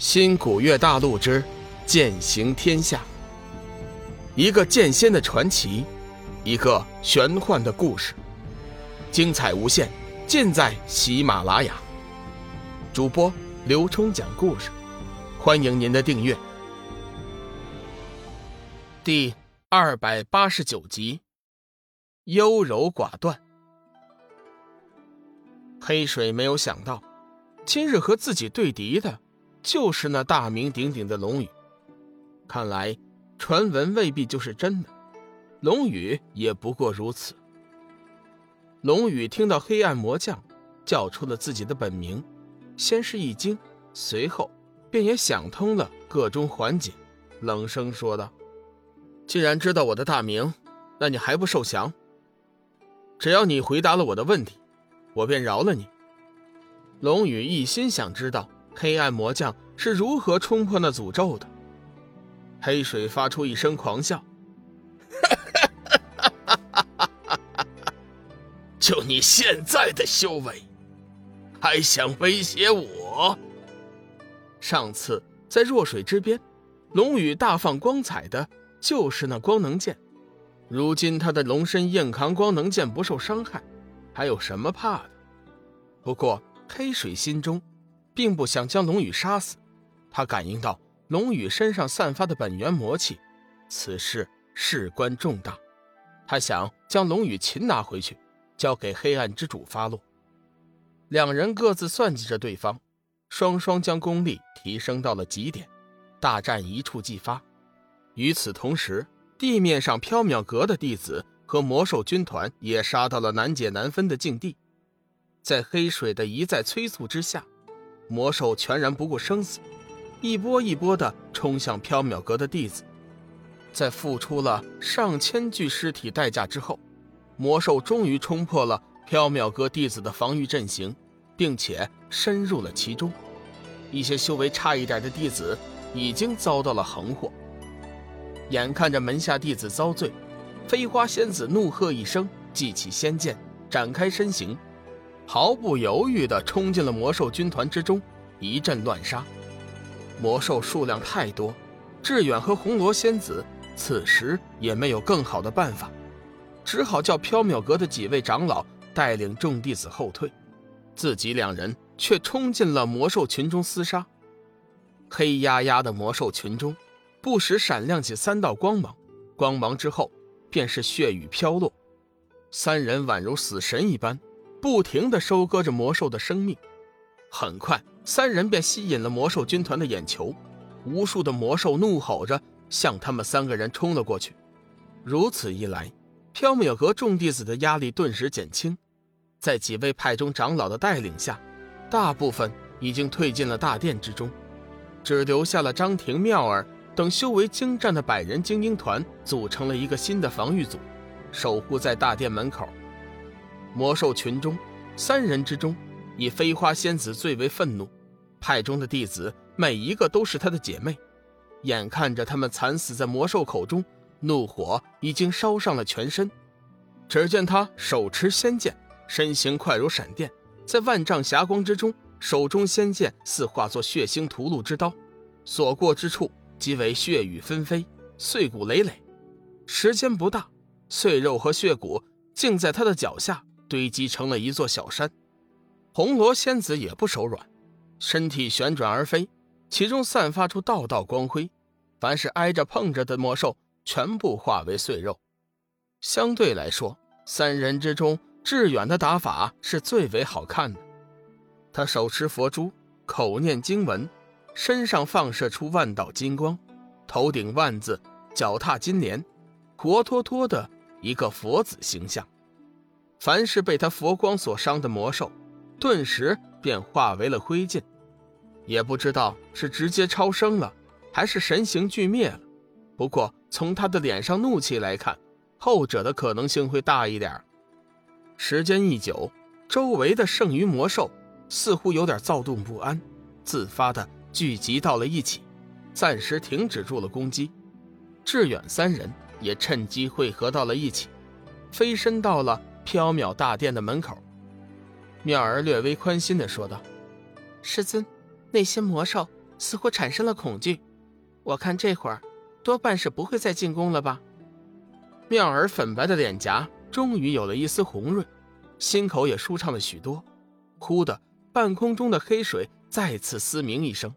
新古月大陆之剑行天下，一个剑仙的传奇，一个玄幻的故事，精彩无限，尽在喜马拉雅。主播刘冲讲故事，欢迎您的订阅。第二百八十九集，优柔寡断。黑水没有想到，今日和自己对敌的。就是那大名鼎鼎的龙宇，看来传闻未必就是真的，龙宇也不过如此。龙宇听到黑暗魔将叫出了自己的本名，先是一惊，随后便也想通了个中环节，冷声说道：“既然知道我的大名，那你还不受降？只要你回答了我的问题，我便饶了你。”龙宇一心想知道。黑暗魔将是如何冲破那诅咒的？黑水发出一声狂笑：“ 就你现在的修为，还想威胁我？上次在弱水之边，龙宇大放光彩的就是那光能剑，如今他的龙身硬扛光能剑不受伤害，还有什么怕的？不过黑水心中……”并不想将龙宇杀死，他感应到龙宇身上散发的本源魔气，此事事关重大，他想将龙宇擒拿回去，交给黑暗之主发落。两人各自算计着对方，双双将功力提升到了极点，大战一触即发。与此同时，地面上缥缈阁的弟子和魔兽军团也杀到了难解难分的境地，在黑水的一再催促之下。魔兽全然不顾生死，一波一波的冲向缥缈阁的弟子。在付出了上千具尸体代价之后，魔兽终于冲破了缥缈阁弟子的防御阵型，并且深入了其中。一些修为差一点的弟子已经遭到了横祸。眼看着门下弟子遭罪，飞花仙子怒喝一声，祭起仙剑，展开身形。毫不犹豫地冲进了魔兽军团之中，一阵乱杀。魔兽数量太多，志远和红罗仙子此时也没有更好的办法，只好叫缥缈阁的几位长老带领众弟子后退，自己两人却冲进了魔兽群中厮杀。黑压压的魔兽群中，不时闪亮起三道光芒，光芒之后便是血雨飘落，三人宛如死神一般。不停地收割着魔兽的生命，很快，三人便吸引了魔兽军团的眼球，无数的魔兽怒吼着向他们三个人冲了过去。如此一来，缥缈阁众弟子的压力顿时减轻，在几位派中长老的带领下，大部分已经退进了大殿之中，只留下了张庭、妙儿等修为精湛的百人精英团，组成了一个新的防御组，守护在大殿门口。魔兽群中，三人之中，以飞花仙子最为愤怒。派中的弟子每一个都是她的姐妹，眼看着他们惨死在魔兽口中，怒火已经烧上了全身。只见他手持仙剑，身形快如闪电，在万丈霞光之中，手中仙剑似化作血腥屠戮之刀，所过之处即为血雨纷飞，碎骨累累。时间不大，碎肉和血骨竟在他的脚下。堆积成了一座小山，红罗仙子也不手软，身体旋转而飞，其中散发出道道光辉，凡是挨着碰着的魔兽，全部化为碎肉。相对来说，三人之中，志远的打法是最为好看的。他手持佛珠，口念经文，身上放射出万道金光，头顶万字，脚踏金莲，活脱脱的一个佛子形象。凡是被他佛光所伤的魔兽，顿时便化为了灰烬，也不知道是直接超生了，还是神形俱灭了。不过从他的脸上怒气来看，后者的可能性会大一点。时间一久，周围的剩余魔兽似乎有点躁动不安，自发的聚集到了一起，暂时停止住了攻击。志远三人也趁机汇合到了一起，飞身到了。缥缈大殿的门口，妙儿略微宽心的说道：“师尊，那些魔兽似乎产生了恐惧。我看这会儿多半是不会再进攻了吧。妙儿粉白的脸颊终于有了一丝红润，心口也舒畅了许多。忽的，半空中的黑水再次嘶鸣一声，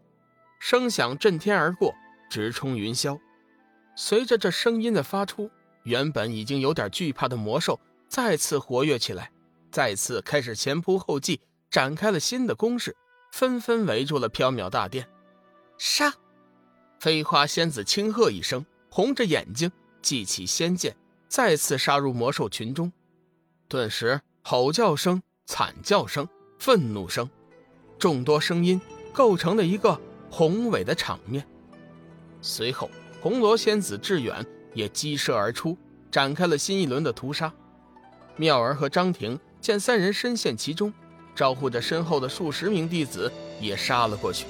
声响震天而过，直冲云霄。随着这声音的发出，原本已经有点惧怕的魔兽再次活跃起来，再次开始前仆后继，展开了新的攻势，纷纷围住了缥缈大殿。杀！飞花仙子轻喝一声，红着眼睛，祭起仙剑，再次杀入魔兽群中。顿时，吼叫声、惨叫声、愤怒声，众多声音构成了一个宏伟的场面。随后。红罗仙子志远也激射而出，展开了新一轮的屠杀。妙儿和张婷见三人深陷其中，招呼着身后的数十名弟子也杀了过去。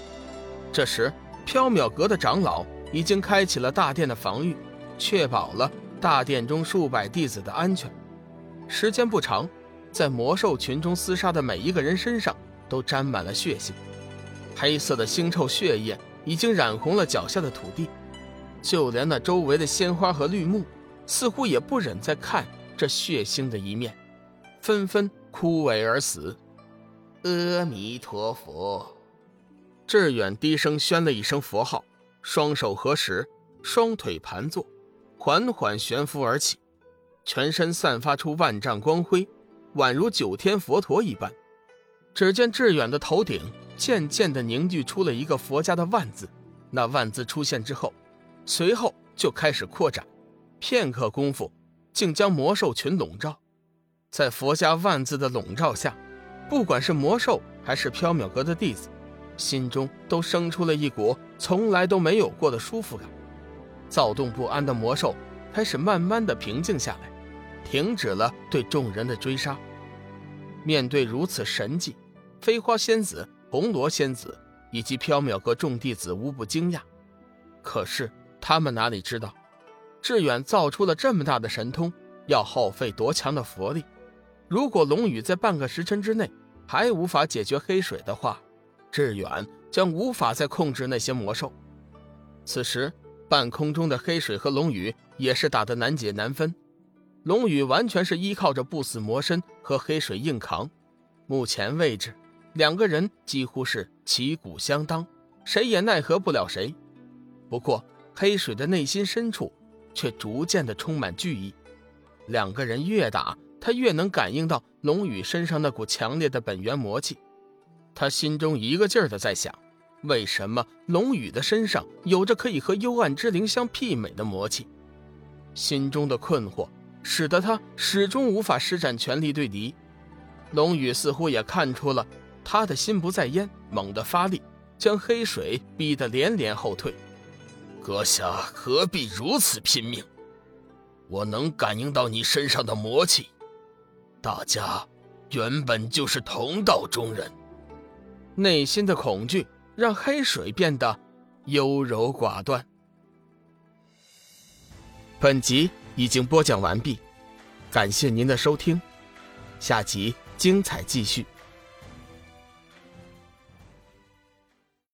这时，缥缈阁的长老已经开启了大殿的防御，确保了大殿中数百弟子的安全。时间不长，在魔兽群中厮杀的每一个人身上都沾满了血腥，黑色的腥臭血液已经染红了脚下的土地。就连那周围的鲜花和绿木，似乎也不忍再看这血腥的一面，纷纷枯萎而死。阿弥陀佛！志远低声宣了一声佛号，双手合十，双腿盘坐，缓缓悬浮而起，全身散发出万丈光辉，宛如九天佛陀一般。只见志远的头顶渐渐地凝聚出了一个佛家的万字，那万字出现之后。随后就开始扩展，片刻功夫，竟将魔兽群笼罩。在佛家万字的笼罩下，不管是魔兽还是缥缈阁的弟子，心中都生出了一股从来都没有过的舒服感。躁动不安的魔兽开始慢慢的平静下来，停止了对众人的追杀。面对如此神迹，飞花仙子、红罗仙子以及缥缈阁众弟子无不惊讶。可是。他们哪里知道，志远造出了这么大的神通，要耗费多强的佛力？如果龙宇在半个时辰之内还无法解决黑水的话，志远将无法再控制那些魔兽。此时，半空中的黑水和龙宇也是打得难解难分。龙宇完全是依靠着不死魔身和黑水硬扛，目前位置，两个人几乎是旗鼓相当，谁也奈何不了谁。不过，黑水的内心深处，却逐渐的充满惧意。两个人越打，他越能感应到龙宇身上那股强烈的本源魔气。他心中一个劲儿的在想：为什么龙宇的身上有着可以和幽暗之灵相媲美的魔气？心中的困惑使得他始终无法施展全力对敌。龙宇似乎也看出了他的心不在焉，猛地发力，将黑水逼得连连后退。阁下何必如此拼命？我能感应到你身上的魔气，大家原本就是同道中人。内心的恐惧让黑水变得优柔寡断。本集已经播讲完毕，感谢您的收听，下集精彩继续。